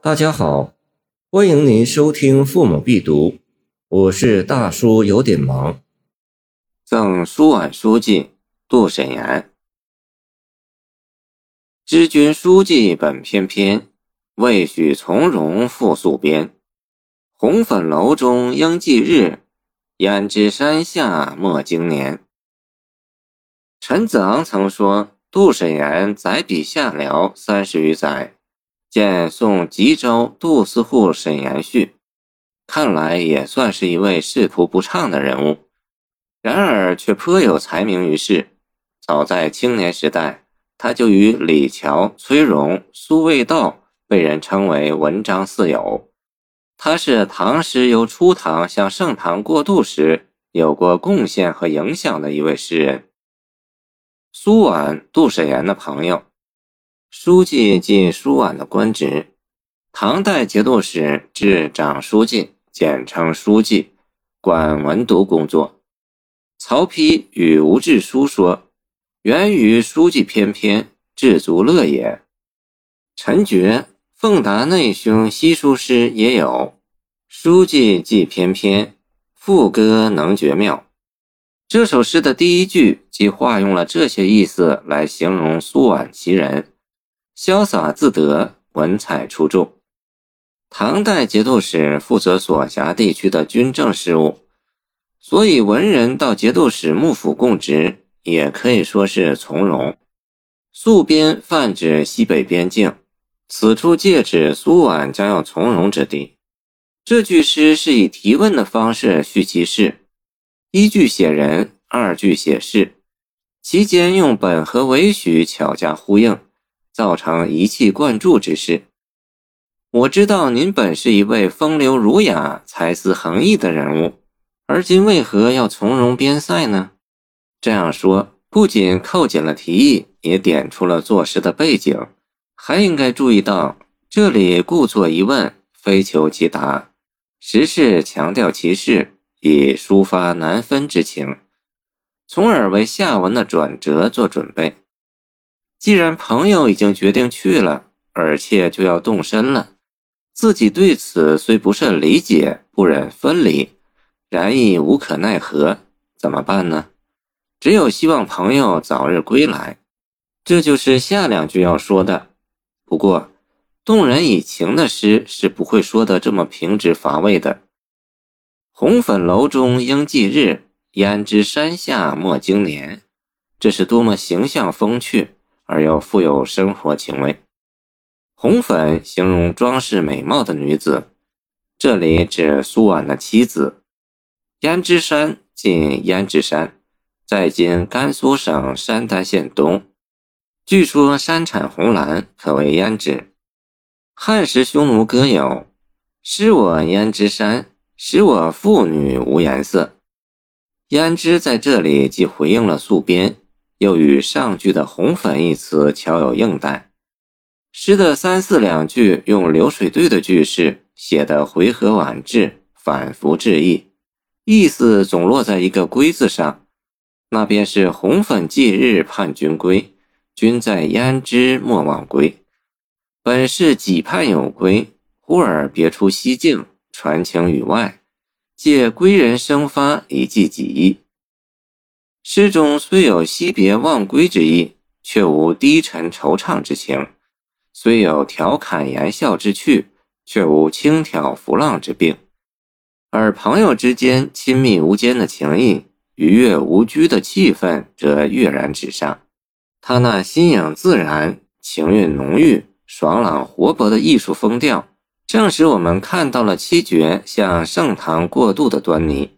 大家好，欢迎您收听《父母必读》，我是大叔，有点忙。赠苏皖书记杜审言，知君书记本翩翩，未许从容复宿边。红粉楼中应记日，胭脂山下莫经年。陈子昂曾说，杜审言载笔下辽三十余载。见宋吉州杜司户沈延序，看来也算是一位仕途不畅的人物，然而却颇有才名于世。早在青年时代，他就与李峤、崔融、苏味道被人称为文章四友。他是唐诗由初唐向盛唐过渡时有过贡献和影响的一位诗人。苏婉，杜审言的朋友。书记即书婉的官职，唐代节度使至长书记，简称书记，管文牍工作。曹丕与吴志书说：“源于书记翩翩，志足乐也。”陈觉《奉达内兄西书诗》也有：“书记既翩翩，赋歌能绝妙。”这首诗的第一句即化用了这些意思来形容苏婉其人。潇洒自得，文采出众。唐代节度使负责所辖地区的军政事务，所以文人到节度使幕府供职，也可以说是从容。宿边泛指西北边境，此处借指苏皖将要从容之地。这句诗是以提问的方式叙其事，一句写人，二句写事，其间用本和为许巧加呼应。造成一气贯注之势。我知道您本是一位风流儒雅、才思横溢的人物，而今为何要从容边塞呢？这样说不仅扣紧了题意，也点出了作诗的背景，还应该注意到这里故作疑问，非求其答，实是强调其事，以抒发难分之情，从而为下文的转折做准备。既然朋友已经决定去了，而且就要动身了，自己对此虽不甚理解，不忍分离，然亦无可奈何，怎么办呢？只有希望朋友早日归来。这就是下两句要说的。不过，动人以情的诗是不会说的这么平直乏味的。红粉楼中应记日，胭脂山下莫经年。这是多么形象风趣！而又富有生活情味。红粉形容装饰美貌的女子，这里指苏婉的妻子。胭脂山近胭脂山，在今甘肃省山丹县东。据说山产红蓝，可谓胭脂。汉时匈奴歌有“失我胭脂山，使我妇女无颜色”。胭脂在这里即回应了宿边。又与上句的“红粉”一词巧有应带。诗的三四两句用流水对的句式写得回合婉质，反复致意，意思总落在一个“归”字上。那便是“红粉祭日盼君归，君在胭脂莫忘归”。本是己盼有归，忽而别出西境，传情于外，借归人生发以寄己意。诗中虽有惜别忘归之意，却无低沉惆怅之情；虽有调侃言笑之趣，却无轻佻浮浪之病。而朋友之间亲密无间的情谊、愉悦无拘的气氛，则跃然纸上。他那新颖自然、情韵浓郁、爽朗活泼的艺术风调，正使我们看到了七绝向盛唐过渡的端倪。